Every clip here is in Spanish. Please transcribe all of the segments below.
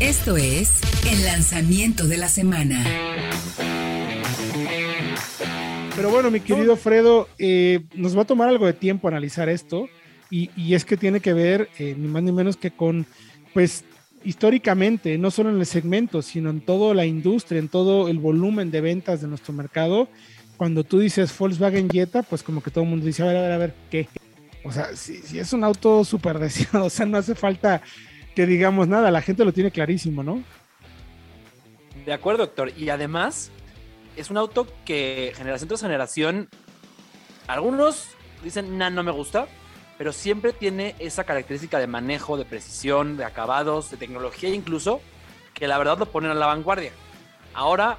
Esto es el lanzamiento de la semana. Pero bueno, mi querido Fredo, eh, nos va a tomar algo de tiempo analizar esto y, es que tiene que ver eh, ni más ni menos que con, pues, históricamente, no solo en el segmento, sino en toda la industria, en todo el volumen de ventas de nuestro mercado. Cuando tú dices Volkswagen Jetta, pues como que todo el mundo dice, a ver, a ver, a ver, ¿qué? O sea, si, si es un auto súper deseado, o sea, no hace falta que digamos nada, la gente lo tiene clarísimo, ¿no? De acuerdo, doctor. Y además, es un auto que generación tras generación, algunos dicen, no, no me gusta, pero siempre tiene esa característica de manejo, de precisión, de acabados, de tecnología incluso, que la verdad lo ponen a la vanguardia. Ahora,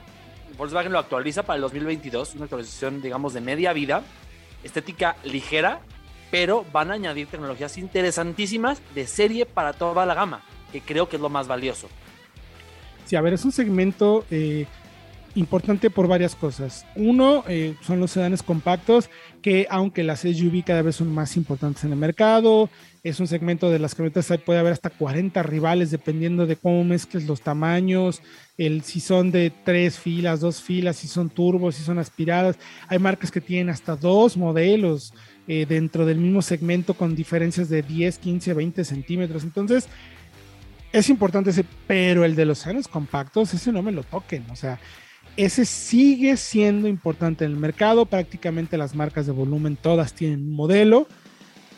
Volkswagen lo actualiza para el 2022, una actualización, digamos, de media vida, estética ligera, pero van a añadir tecnologías interesantísimas de serie para toda la gama, que creo que es lo más valioso. Sí, a ver, es un segmento eh, importante por varias cosas. Uno, eh, son los sedanes compactos, que aunque las SUV cada vez son más importantes en el mercado, es un segmento de las camionetas, puede haber hasta 40 rivales dependiendo de cómo mezcles los tamaños, el, si son de tres filas, dos filas, si son turbos, si son aspiradas. Hay marcas que tienen hasta dos modelos eh, dentro del mismo segmento con diferencias de 10, 15, 20 centímetros. Entonces, es importante ese, pero el de los sedanes compactos, ese no me lo toquen. O sea, ese sigue siendo importante en el mercado. Prácticamente las marcas de volumen todas tienen un modelo.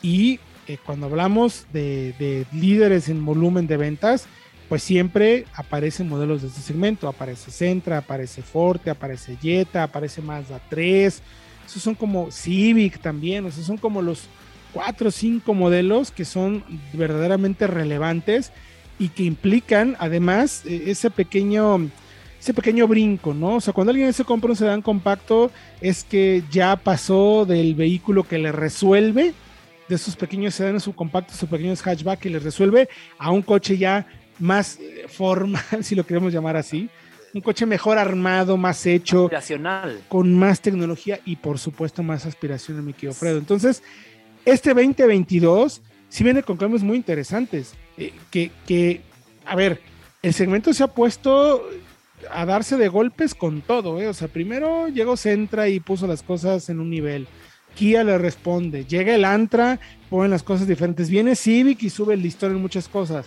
Y eh, cuando hablamos de, líderes en volumen de ventas, pues siempre aparecen modelos de este segmento. Aparece Centra, aparece Forte, aparece Jetta, aparece Mazda 3. Esos son como Civic también. O sea, son como los cuatro o cinco modelos que son verdaderamente relevantes y que implican además e, ese pequeño ese pequeño brinco, ¿no? O sea, cuando alguien se compra un sedán compacto, es que ya pasó del vehículo que le resuelve, de esos pequeños sedanes subcompactos, sus pequeños hatchback que le resuelve, a un coche ya más eh, formal, si lo queremos llamar así. Un coche mejor armado, más hecho. Aspiracional. Con más tecnología y, por supuesto, más aspiración en mi querido Fredo. Entonces, este 2022 sí viene con cambios muy interesantes. Eh, que, que, a ver, el segmento se ha puesto a darse de golpes con todo, ¿eh? O sea, primero llegó Centra y puso las cosas en un nivel. Kia le responde. Llega el Antra, ponen las cosas diferentes. Viene Civic y sube el listón en muchas cosas.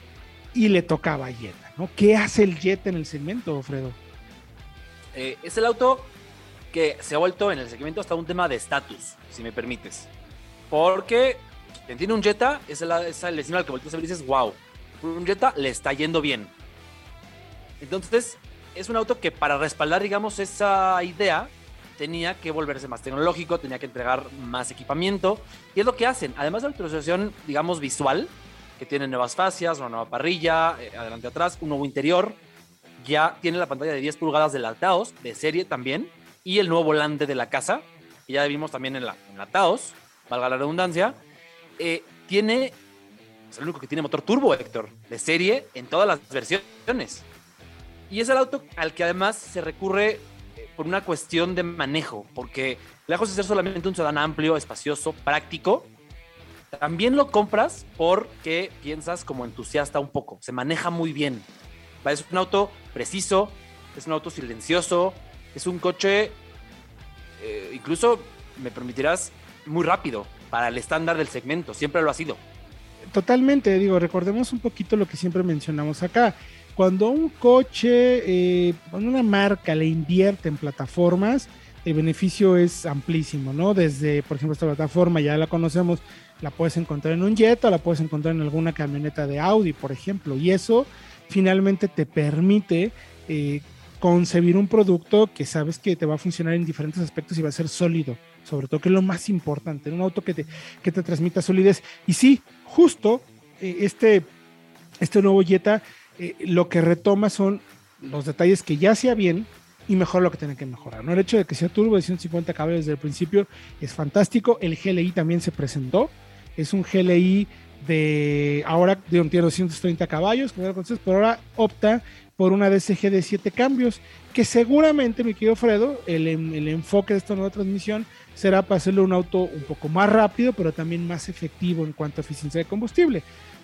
Y le tocaba a Jetta, ¿no? ¿Qué hace el Jetta en el segmento, Fredo? Eh, es el auto que se ha vuelto en el segmento hasta un tema de estatus, si me permites. Porque quien tiene un Jetta es el, es el al que volteas a ver y dices, wow, un Jetta le está yendo bien. Entonces, es un auto que para respaldar, digamos, esa idea, tenía que volverse más tecnológico, tenía que entregar más equipamiento. Y es lo que hacen. Además de la actualización, digamos, visual, que tiene nuevas fascias, una nueva parrilla, eh, adelante atrás, un nuevo interior. Ya tiene la pantalla de 10 pulgadas del Taos, de serie también, y el nuevo volante de la casa, que ya vimos también en la, en Taos, valga la redundancia. Eh, tiene, es el único que tiene motor turbo, Héctor, de serie en todas las versiones. Y es el auto al que además se recurre eh, por una cuestión de manejo, porque lejos de ser solamente un sedán amplio, espacioso, práctico, también lo compras porque piensas como entusiasta un poco, se maneja muy bien. Es un auto preciso, es un auto silencioso, es un coche, eh, incluso me permitirás, muy rápido para el estándar del segmento, siempre lo ha sido. Totalmente, digo, recordemos un poquito lo que siempre mencionamos acá cuando un coche, eh, una marca le invierte en plataformas, el beneficio es amplísimo, ¿no? Desde, por ejemplo, esta plataforma ya la conocemos, la puedes encontrar en un Jetta, la puedes encontrar en alguna camioneta de Audi, por ejemplo, y eso finalmente te permite eh, concebir un producto que sabes que te va a funcionar en diferentes aspectos y va a ser sólido, sobre todo que es lo más importante, un auto que te, que te transmita solidez. Y sí, justo eh, este, este nuevo Jetta eh, lo que retoma son los detalles que ya hacía bien y mejor lo que tiene que mejorar. ¿no? El hecho de que sea turbo de 150 caballos desde el principio es fantástico. El GLI también se presentó. Es un GLI de ahora de un tiene 230 caballos, pero ahora opta por una DSG de 7 cambios, que seguramente, mi querido Fredo, el, el enfoque de esta nueva transmisión será para hacerle un auto un poco más rápido, pero también más efectivo en cuanto a eficiencia de combustible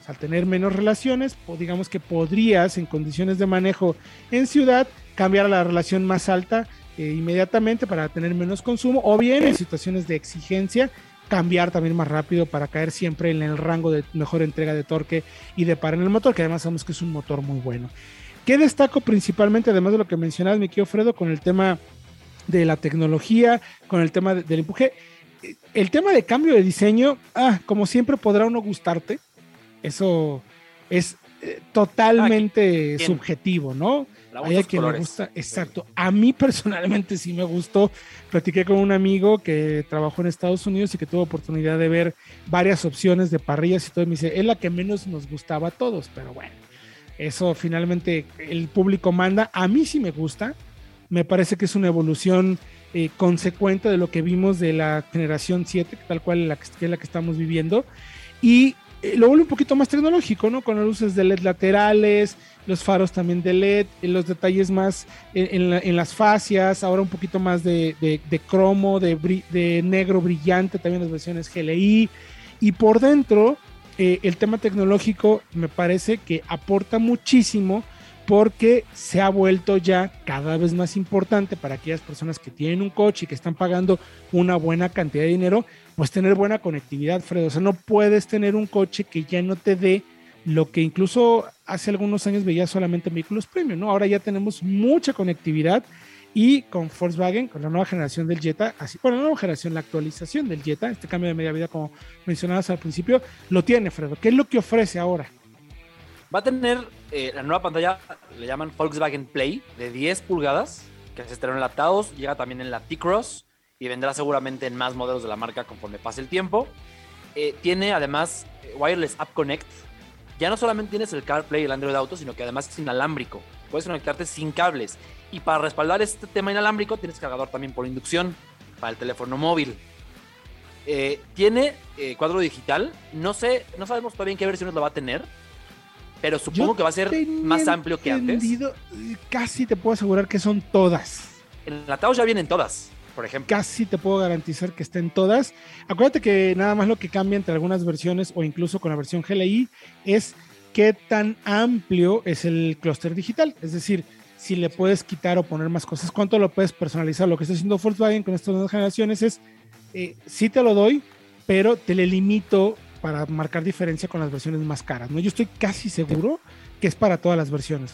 al tener menos relaciones, digamos que podrías en condiciones de manejo en ciudad cambiar a la relación más alta eh, inmediatamente para tener menos consumo, o bien en situaciones de exigencia cambiar también más rápido para caer siempre en el rango de mejor entrega de torque y de par en el motor, que además sabemos que es un motor muy bueno. ¿Qué destaco principalmente, además de lo que mencionabas, mi querido Fredo, con el tema de la tecnología, con el tema del empuje? El tema de cambio de diseño, ah, como siempre podrá uno gustarte, eso es eh, totalmente subjetivo, ¿no? Hay quien le gusta, exacto. A mí personalmente sí me gustó. Platiqué con un amigo que trabajó en Estados Unidos y que tuvo oportunidad de ver varias opciones de parrillas y todo. Y me dice, es la que menos nos gustaba a todos, pero bueno, eso finalmente el público manda. A mí sí me gusta. Me parece que es una evolución eh, consecuente de lo que vimos de la generación 7, tal cual la que, es la que estamos viviendo. Y eh, lo vuelve un poquito más tecnológico, ¿no? Con las luces de LED laterales, los faros también de LED, los detalles más en, las fascias, ahora un poquito más de, cromo, de, negro brillante, también las versiones GLI. Y por dentro, eh, el tema tecnológico me parece que aporta muchísimo porque se ha vuelto ya cada vez más importante para aquellas personas que tienen un coche y que están pagando una buena cantidad de dinero, pues tener buena conectividad, Fredo. O sea, no puedes tener un coche que ya no te dé lo que incluso hace algunos años veía solamente en vehículos premium, ¿no? Ahora ya tenemos mucha conectividad y con Volkswagen, con la nueva generación del Jetta, así, bueno, la nueva generación, la actualización del Jetta, este cambio de media vida como mencionabas al principio, lo tiene, Fredo. ¿Qué es lo que ofrece ahora? Va a tener eh, la nueva pantalla, le llaman Volkswagen Play, de 10 pulgadas, que se estarán enlatados, llega también en la T-Cross y vendrá seguramente en más modelos de la marca conforme pase el tiempo. Eh, tiene además eh, Wireless App Connect, ya no solamente tienes el CarPlay y el Android Auto, sino que además es inalámbrico. Puedes conectarte sin cables. Y para respaldar este tema inalámbrico, tienes cargador también por inducción para el teléfono móvil. Eh, tiene eh, cuadro digital. No sé, no sabemos todavía en qué versiones lo va a tener. Pero supongo que va a ser más amplio que antes. Casi te puedo asegurar que son todas. En la Taos ya vienen todas por ejemplo. Casi te puedo garantizar que estén todas. Acuérdate que nada más lo que cambia entre algunas versiones o incluso con la versión GLI es qué tan amplio es el clúster digital. Es decir, si le puedes quitar o poner más cosas, cuánto lo puedes personalizar. Lo que está haciendo Volkswagen con estas nuevas generaciones es, eh, sí te lo doy, pero te le limito para marcar diferencia con las versiones más caras. ¿no? Yo estoy casi seguro que es para todas las versiones.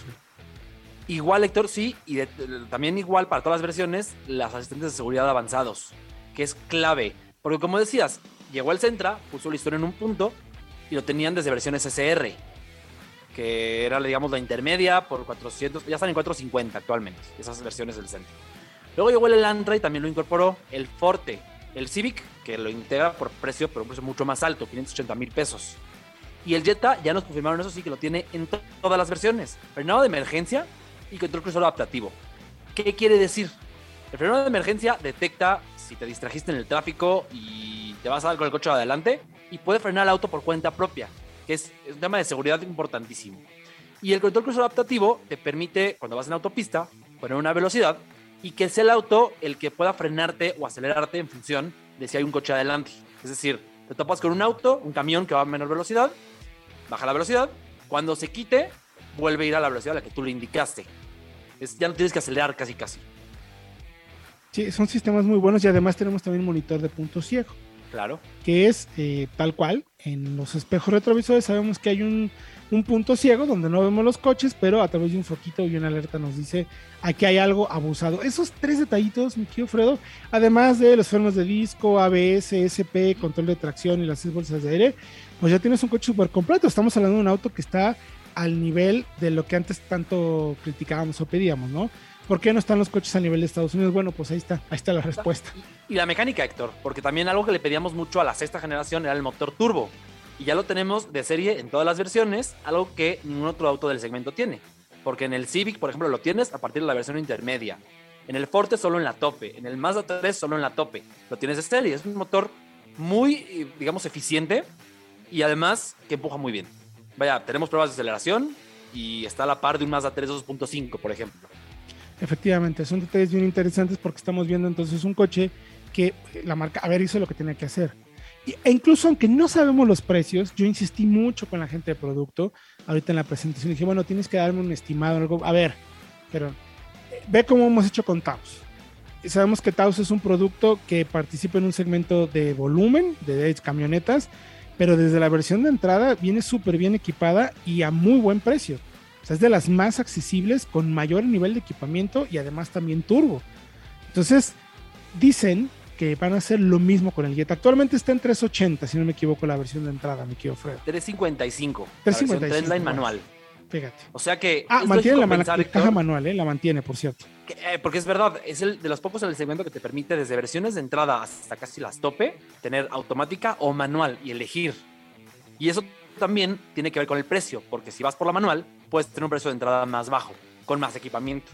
Igual, Héctor, sí, y también igual para todas las versiones, las asistentes de seguridad avanzados, que es clave. Porque como decías, llegó el Centra, puso la historia en un punto y lo tenían desde versiones SR, que era, digamos, la intermedia por 400, ya están en 450 actualmente, esas versiones del Centra. Luego llegó el Elantra y también lo incorporó el Forte, el Civic, que lo integra por precio, pero un precio mucho más alto, 580 mil pesos. Y el Jetta ya nos confirmaron eso sí que lo tiene en todas las versiones. Frenado de emergencia, y control crucero adaptativo. ¿Qué quiere decir? El freno de emergencia detecta si te distrajiste en el tráfico y te vas a dar con el coche adelante y puede frenar el auto por cuenta propia, que es, un tema de seguridad importantísimo. Y el control crucero adaptativo te permite, cuando vas en autopista, poner una velocidad y que sea el auto el que pueda frenarte o acelerarte en función de si hay un coche adelante. Es decir, te topas con un auto, un camión que va a menor velocidad, baja la velocidad, cuando se quite, vuelve a ir a la velocidad a la que tú le indicaste. Es, ya no tienes que acelerar casi casi. Sí, son sistemas muy buenos y además tenemos también monitor de punto ciego. Claro. Que es eh, tal cual, en los espejos retrovisores sabemos que hay un, un, punto ciego donde no vemos los coches, pero a través de un foquito y una alerta nos dice aquí hay algo abusado. Esos tres detallitos, mi querido Fredo, además de los frenos de disco, ABS, SP, control de tracción y las seis bolsas de aire, pues ya tienes un coche súper completo. Estamos hablando de un auto que está al nivel de lo que antes tanto criticábamos o pedíamos, ¿no? ¿Por qué no están los coches a nivel de Estados Unidos? Bueno, pues ahí está, ahí está la respuesta. Y, la mecánica, Héctor, porque también algo que le pedíamos mucho a la sexta generación era el motor turbo. Y ya lo tenemos de serie en todas las versiones, algo que ningún otro auto del segmento tiene. Porque en el Civic, por ejemplo, lo tienes a partir de la versión intermedia. En el Forte solo en la tope. En el Mazda 3 solo en la tope. Lo tienes de serie. Es un motor muy, digamos, eficiente y además que empuja muy bien vaya, tenemos pruebas de aceleración y está a la par de un Mazda 3 2.5, por ejemplo. Efectivamente, son detalles bien interesantes porque estamos viendo entonces un coche que la marca, a ver, hizo lo que tenía que hacer. e incluso aunque no sabemos los precios, yo insistí mucho con la gente de producto. Ahorita en la presentación dije, bueno, tienes que darme un estimado. Algo. A ver, pero eh, ve cómo hemos hecho con Taos. Sabemos que Taos es un producto que participa en un segmento de volumen, de camionetas, pero desde la versión de entrada viene súper bien equipada y a muy buen precio. O sea, es de las más accesibles con mayor nivel de equipamiento y además también turbo. Entonces, dicen que van a hacer lo mismo con el Jetta. Actualmente está en 380, si no me equivoco, la versión de entrada, me quiero Fred. 355. 355. Trendline manual. Fíjate. O sea que. Ah, mantiene la, caja manual, ¿eh? La mantiene, por cierto. Eh, porque es verdad, es el de los pocos en el segmento que te permite, desde versiones de entrada hasta casi las tope, tener automática o manual y elegir. Y eso también tiene que ver con el precio, porque si vas por la manual, puedes tener un precio de entrada más bajo, con más equipamiento.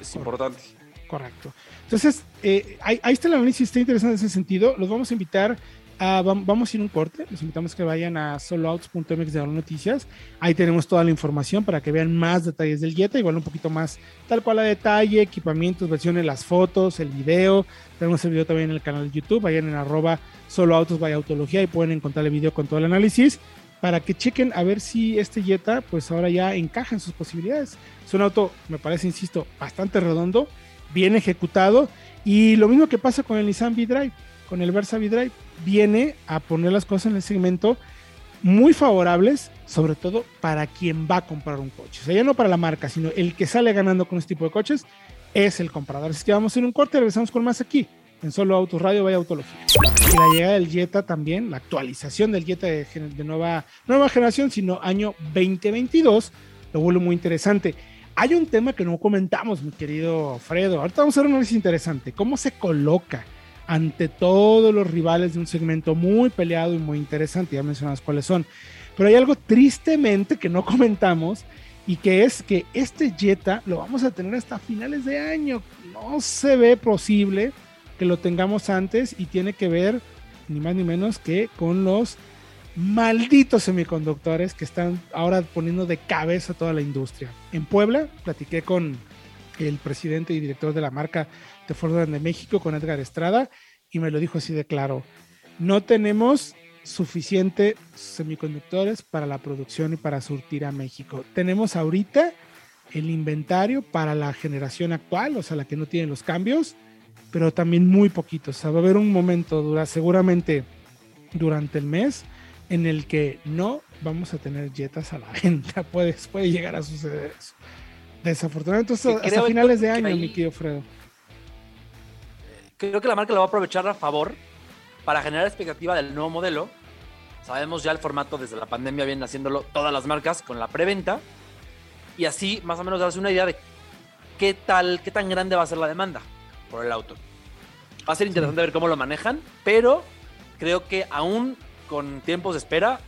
Es importante. Correcto. Entonces, eh, ahí, está el análisis, está interesante en ese sentido. Los vamos a invitar a, vamos a ir un corte, los invitamos que vayan a soloouts.mx de noticias. Ahí tenemos toda la información para que vean más detalles del Jetta, igual un poquito más tal cual a detalle, equipamientos, versiones, las fotos, el video. Tenemos el video también en el canal de YouTube, vayan en arroba soloautos vaya autología y pueden encontrar el video con todo el análisis para que chequen a ver si este Jetta pues ahora ya encaja en sus posibilidades. Es un auto, me parece, insisto, bastante redondo bien ejecutado. Y lo mismo que pasa con el Nissan V-Drive, con el Versa V-Drive, viene a poner las cosas en el segmento muy favorables, sobre todo para quien va a comprar un coche. O sea, ya no para la marca, sino el que sale ganando con este tipo de coches es el comprador. Así que vamos a ir un corte regresamos con más aquí, en Solo Autos Radio, Vaya Autología. Y la llegada del Jetta también, la actualización del Jetta de, de nueva, nueva generación, sino año 2022, lo vuelve muy interesante. Hay un tema que no comentamos, mi querido Fredo. Ahorita vamos a ver un análisis interesante. ¿Cómo se coloca ante todos los rivales de un segmento muy peleado y muy interesante? Ya mencionas cuáles son. Pero hay algo tristemente que no comentamos y que es que este Jetta lo vamos a tener hasta finales de año. No se ve posible que lo tengamos antes y tiene que ver ni más ni menos que con los malditos semiconductores que están ahora poniendo de cabeza toda la industria. En Puebla platiqué con el presidente y director de la marca de Ford de México, con Edgar Estrada, y me lo dijo así de claro. No tenemos suficiente semiconductores para la producción y para surtir a México. Tenemos ahorita el inventario para la generación actual, o sea, la que no tiene los cambios, pero también muy poquitos. O sea, va a haber un momento, dura, seguramente durante el mes, en el que no vamos a tener jetas a la venta. Puede, puede llegar a suceder eso. Desafortunadamente, hasta finales de año, mi querido Fredo. Creo que la marca lo va a aprovechar a favor para generar expectativa del nuevo modelo. Sabemos ya el formato desde la pandemia vienen haciéndolo todas las marcas con la preventa y así más o menos darse una idea de qué tal, qué tan grande va a ser la demanda por el auto. Va a ser interesante ver cómo lo manejan, pero creo que aún con tiempos de espera,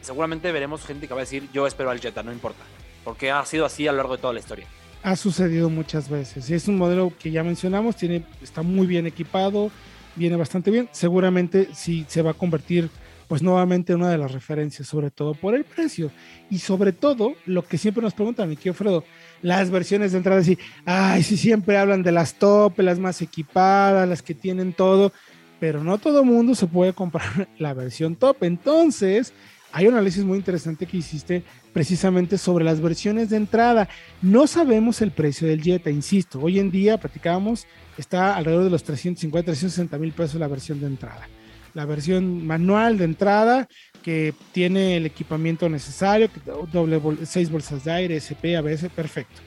seguramente veremos gente que va a decir yo espero al Jetta, no importa, porque ha sido así a lo largo de toda la historia. Ha sucedido muchas veces. Es un modelo que ya mencionamos, tiene, está muy bien equipado, viene bastante bien, seguramente sí se va a convertir pues nuevamente en una de las referencias, sobre todo por el precio. Y sobre todo lo que siempre nos preguntan, mi querido Fredo, las versiones de entrada, así, ay, sí siempre hablan de las top, las más equipadas, las que tienen todo, pero no todo mundo se puede comprar la versión top. Entonces, hay un análisis muy interesante que hiciste precisamente sobre las versiones de entrada. No sabemos el precio del Jetta, insisto. Hoy en día, platicábamos, está alrededor de los 350, 360 mil pesos la versión de entrada. La versión manual de entrada, que tiene el equipamiento necesario, doble seis bolsas de aire, SP, ABS, perfecto.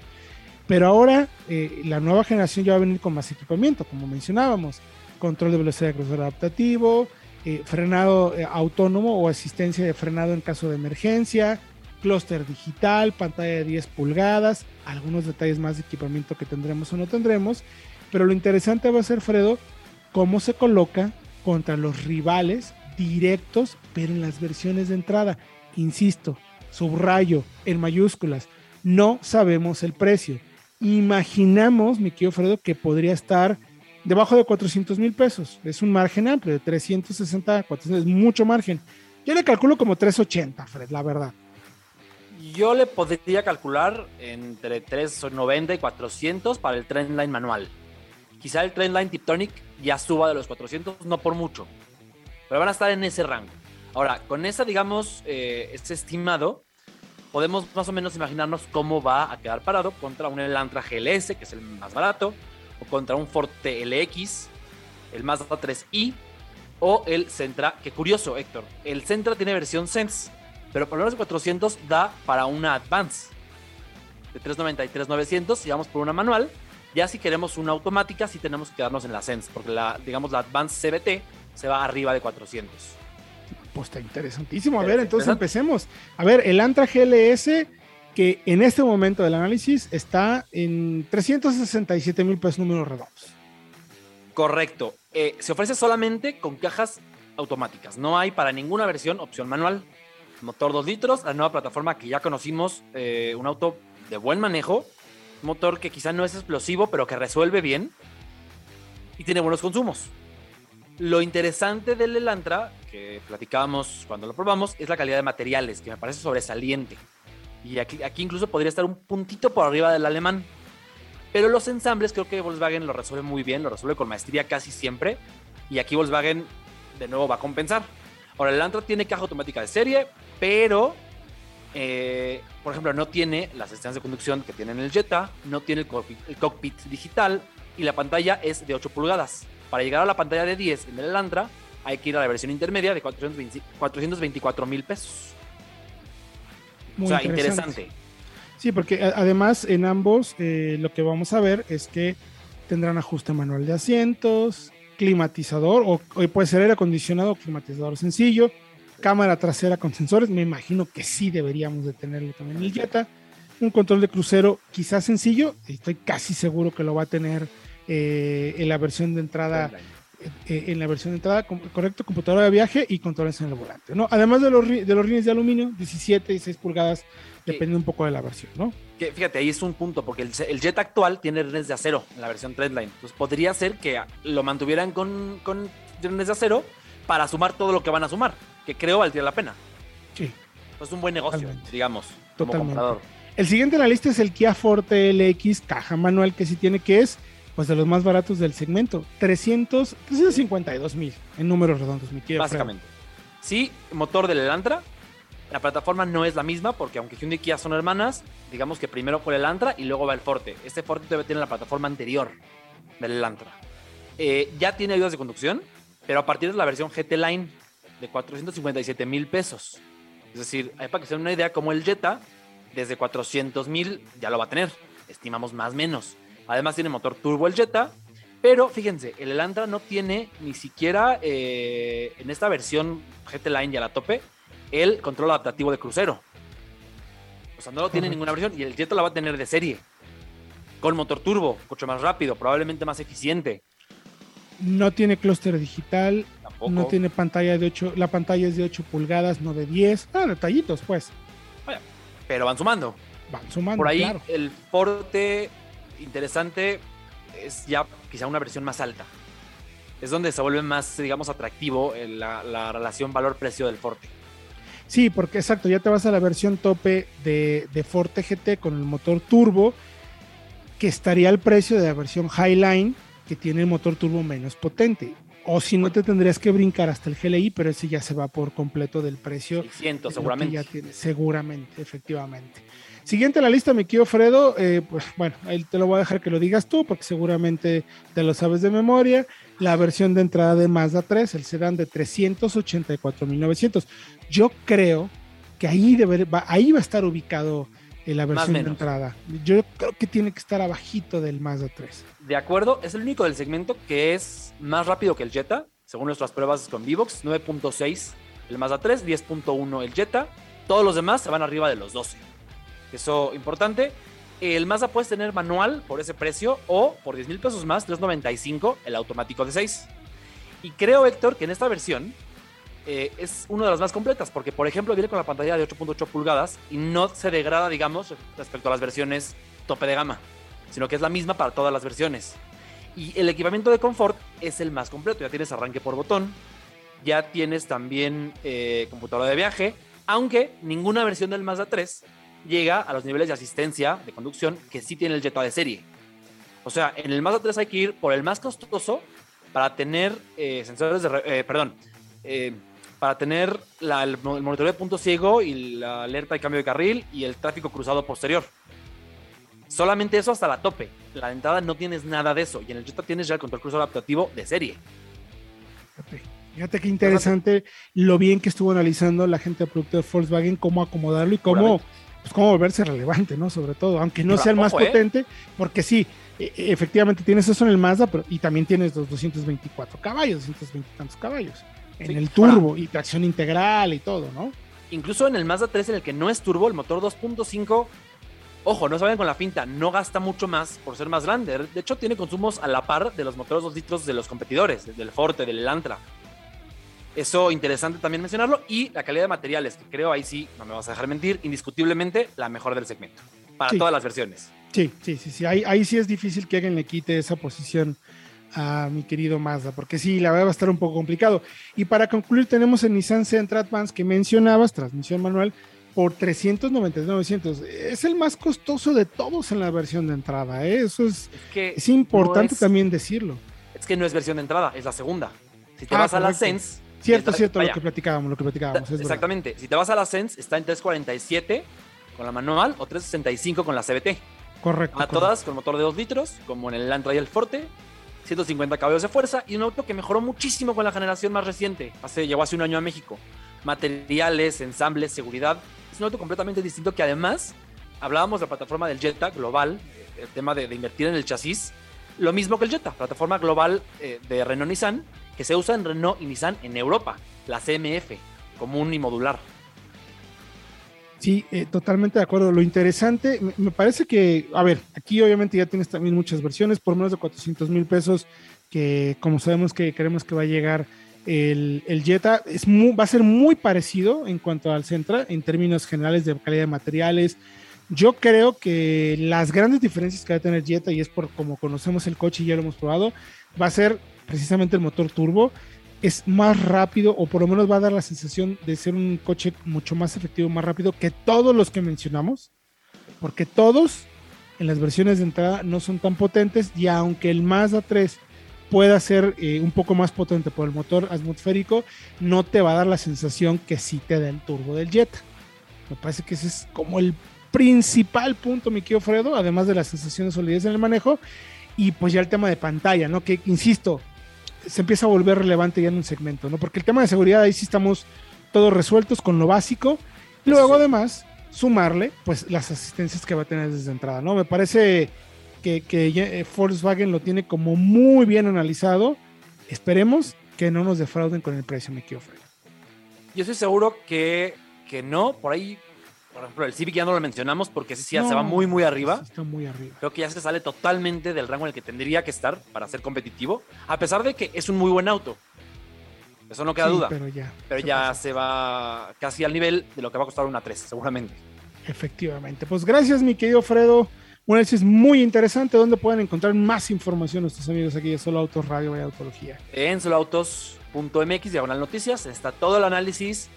Pero ahora eh, la nueva generación ya va a venir con más equipamiento, como mencionábamos control de velocidad de crucero adaptativo, eh, frenado eh, autónomo o asistencia de frenado en caso de emergencia, clúster digital, pantalla de 10 pulgadas, algunos detalles más de equipamiento que tendremos o no tendremos, pero lo interesante va a ser, Fredo, cómo se coloca contra los rivales directos, pero en las versiones de entrada. Insisto, subrayo en mayúsculas, no sabemos el precio. Imaginamos, mi querido Fredo, que podría estar debajo de 400 mil pesos. Es un margen amplio, de 360 a 400, es mucho margen. Yo le calculo como 380, Fred, la verdad. Yo le podría calcular entre 390 y 400 para el Trendline manual. Quizá el Trendline Tiptonic ya suba de los 400, no por mucho. pero van a estar en ese rango. Ahora, con esa, digamos, eh, estimado, podemos más o menos imaginarnos cómo va a quedar parado contra un Elantra GLS, que es el más barato, contra un Forte LX, el Mazda 3i, o el Centra, que curioso, Héctor, el Centra tiene versión Sense, pero por menos de 400 da para una Advance de 390 y 900 y vamos por una manual. Ya si queremos una automática, sí tenemos que quedarnos en la Sense, porque la, digamos, la Advance CBT se va arriba de 400. Pues está interesantísimo. A ver, entonces empecemos. A ver, el Antra GLS, que en este momento del análisis está en 367 mil pesos números redondos. Correcto. Eh, se ofrece solamente con cajas automáticas. No hay para ninguna versión opción manual. Motor 2 litros, la nueva plataforma que ya conocimos, eh, un auto de buen manejo, motor que quizá no es explosivo, pero que resuelve bien y tiene buenos consumos. Lo interesante del Elantra, que platicábamos cuando lo probamos, es la calidad de materiales, que me parece sobresaliente. Y aquí, aquí incluso podría estar un puntito por arriba del alemán. Pero los ensambles creo que Volkswagen lo resuelve muy bien, lo resuelve con maestría casi siempre. Y aquí Volkswagen de nuevo va a compensar. Ahora, el Elantra tiene caja automática de serie, pero, eh, por ejemplo, no tiene las estancias de conducción que tiene en el Jetta, no tiene el cockpit, digital y la pantalla es de 8 pulgadas. Para llegar a la pantalla de 10 en el Elantra, hay que ir a la versión intermedia de 424 mil pesos. O sea, interesante. Sí, porque además en ambos eh, lo que vamos a ver es que tendrán ajuste manual de asientos, climatizador, o, puede ser aire acondicionado climatizador sencillo, cámara trasera con sensores, me imagino que sí deberíamos de tenerlo también en el Jetta, un control de crucero quizás sencillo, estoy casi seguro que lo va a tener eh, en la versión de entrada. Eh, en la versión de entrada, correcto, computadora de viaje y controles en el volante, ¿no? Además de los, de los rines de aluminio, 17 y 6 pulgadas, depende un poco de la versión, ¿no? Que fíjate, ahí es un punto, porque el, el Jet actual tiene rines de acero en la versión Trendline. Entonces podría ser que lo mantuvieran con, con rines de acero para sumar todo lo que van a sumar, que creo valdría la pena. Sí. Es un buen negocio, digamos, como comprador. El siguiente en la lista es el Kia Forte LX, caja manual, que sí tiene que es pues de los más baratos del segmento. 300, 352 mil en números redondos, mi querido. Básicamente. Sí, motor del Elantra. La plataforma no es la misma porque aunque Hyundai y Kia son hermanas, digamos que primero fue el Elantra y luego va el Forte. Este Forte debe tener la plataforma anterior del Elantra. Eh, ya tiene ayudas de conducción, pero a partir de la versión GT Line de 457 mil pesos. Es decir, para que se den una idea, como el Jetta, desde 400 mil ya lo va a tener. Estimamos más o menos. Además tiene motor turbo el Jetta, pero fíjense, el Elantra no tiene ni siquiera eh, en esta versión GT Line y a la tope el control adaptativo de crucero. O sea, no lo tiene ninguna versión y el Jetta la va a tener de serie. Con motor turbo, coche más rápido, probablemente más eficiente. No tiene clúster digital, no tiene pantalla de 8, la pantalla es de 8 pulgadas, no de 10. Ah, detallitos, pues. pero van sumando. Van sumando. Por ahí el Forte interesante es ya quizá una versión más alta. Es donde se vuelve más, digamos, atractivo la, relación valor-precio del Forte. Sí, porque exacto, ya te vas a la versión tope de, de, Forte GT con el motor turbo, que estaría al precio de la versión Highline, que tiene el motor turbo menos potente. O si no, te tendrías que brincar hasta el GLI, pero ese ya se va por completo del precio. 600, seguramente. seguramente, efectivamente. Siguiente en la lista, mi querido Fredo, eh, pues bueno, ahí te lo voy a dejar que lo digas tú, porque seguramente te lo sabes de memoria. La versión de entrada de Mazda 3, el sedán de 384.900. Yo creo que ahí, debe, va, ahí va a estar ubicado eh, la versión de entrada. Yo creo que tiene que estar abajito del Mazda 3. De acuerdo, es el único del segmento que es más rápido que el Jetta, según nuestras pruebas con Vivox, 9.6 el Mazda 3, 10.1 el Jetta. Todos los demás se van arriba de los 12. Eso importante. El Mazda puedes tener manual por ese precio o por 10 mil pesos más, 395 el automático de 6. Y creo, Héctor, que en esta versión eh, es una de las más completas, porque por ejemplo viene con la pantalla de 8.8 pulgadas y no se degrada, digamos, respecto a las versiones tope de gama, sino que es la misma para todas las versiones. Y el equipamiento de confort es el más completo, ya tienes arranque por botón, ya tienes también eh, computadora de viaje, aunque ninguna versión del Mazda 3 llega a los niveles de asistencia de conducción que sí tiene el Jetta de serie. O sea, en el Mazda 3 hay que ir por el más costoso para tener eh, sensores de, eh, perdón, eh, para tener la- el, mo- el monitoreo de punto ciego y la alerta de cambio de carril y el tráfico cruzado posterior. Solamente eso hasta la tope. La entrada no tienes nada de eso. Y en el Jetta tienes ya el control cruzado adaptativo de serie. Fíjate, fíjate qué interesante lo bien que estuvo analizando la gente de producto de Volkswagen, cómo acomodarlo y cómo. Pues, cómo volverse relevante, ¿no? Sobre todo, aunque no Pero, sea el más ¿eh? potente, porque sí, e- e- efectivamente tienes eso en el Mazda, pero y también tienes los 224 caballos, 220 y tantos caballos. En Sí, el turbo y tracción integral y todo, ¿no? Incluso en el Mazda 3, en el que no es turbo, el motor 2.5, ojo, no se vayan con la finta, no gasta mucho más por ser más grande. De hecho, tiene consumos a la par de los motores 2 litros de los competidores, del Forte, del Elantra. Eso interesante también mencionarlo. Y la calidad de materiales, que creo ahí sí, no me vas a dejar mentir, indiscutiblemente la mejor del segmento. Para Sí. todas las versiones. Sí, sí, sí, sí. Ahí, ahí sí es difícil que alguien le quite esa posición a mi querido Mazda, porque sí, la verdad va a estar un poco complicado. Y para concluir, tenemos el Nissan Sentra Advance que mencionabas, transmisión manual, por 399,900. Es el más costoso de todos en la versión de entrada. ¿eh? Eso es, Es que, es importante no es- también decirlo. es que no es versión de entrada, es la segunda. Si te Ah, vas a la. Sense, Cierto, cierto, lo que platicábamos, lo que platicábamos. es verdad. Exactamente. Si te vas a la Sense, está en 347 con la manual o 365 con la CBT. Correcto. A todas con motor de 2 litros, como en el Elantra y el Forte, 150 caballos de fuerza y un auto que mejoró muchísimo con la generación más reciente. Hace, llegó hace un año a México. Materiales, ensambles, seguridad. Es un auto completamente distinto que además, hablábamos de la plataforma del Jetta global, el tema de, de invertir en el chasis. Lo mismo que el Jetta, plataforma global eh, de Renault Nissan, que se usa en Renault y Nissan en Europa, la CMF, común y modular. Sí, eh, totalmente de acuerdo. Lo interesante, me, parece que, a ver, aquí obviamente ya tienes también muchas versiones por menos de 400 mil pesos, que como sabemos que queremos que va a llegar el, el Jetta, es va a ser muy parecido en cuanto al Sentra, en términos generales de calidad de materiales. Yo creo que las grandes diferencias que va a tener Jetta, y es por como conocemos el coche y ya lo hemos probado, va a ser precisamente el motor turbo es más rápido o por lo menos va a dar la sensación de ser un coche mucho más efectivo, más rápido que todos los que mencionamos, porque todos en las versiones de entrada no son tan potentes y aunque el Mazda 3 pueda ser eh, un poco más potente por el motor atmosférico, no te va a dar la sensación que sí te da el turbo del Jetta. Me parece que ese es como el principal punto, mi querido Fredo, además de la sensación de solidez en el manejo y pues ya el tema de pantalla, ¿no? Que insisto, se empieza a volver relevante ya en un segmento, ¿no? Porque el tema de seguridad ahí sí estamos todos resueltos con lo básico. Y luego Sí. además sumarle pues las asistencias que va a tener desde entrada, ¿no? Me parece que, que eh, Volkswagen lo tiene como muy bien analizado. Esperemos que no nos defrauden con el precio, mi. Yo estoy seguro que, que no, por ahí, por ejemplo, el Civic ya no lo mencionamos porque ese sí ya se va muy, muy arriba. está muy arriba. Creo que ya se sale totalmente del rango en el que tendría que estar para ser competitivo, a pesar de que es un muy buen auto. Eso no queda Sí, duda. Pero ya. Pero se ya pasa. se va casi al nivel de lo que va a costar una 3, seguramente. Efectivamente. Pues gracias, mi querido Fredo. Un análisis muy interesante donde pueden encontrar más información nuestros amigos aquí de Solo Autos Radio y Autología. En soloautos.mx, diagonal noticias, está todo el análisis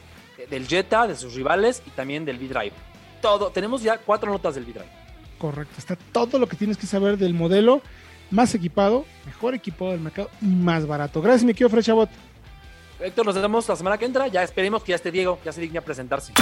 del Jetta, de sus rivales y también del V-Drive. Todo, tenemos ya cuatro notas del V-Drive. Correcto. Está todo lo que tienes que saber del modelo más equipado, mejor equipado del mercado y más barato. Gracias, mi querido Fred Chabot. Héctor, nos vemos la semana que entra. Ya esperemos que ya esté Diego, ya se digna a presentarse.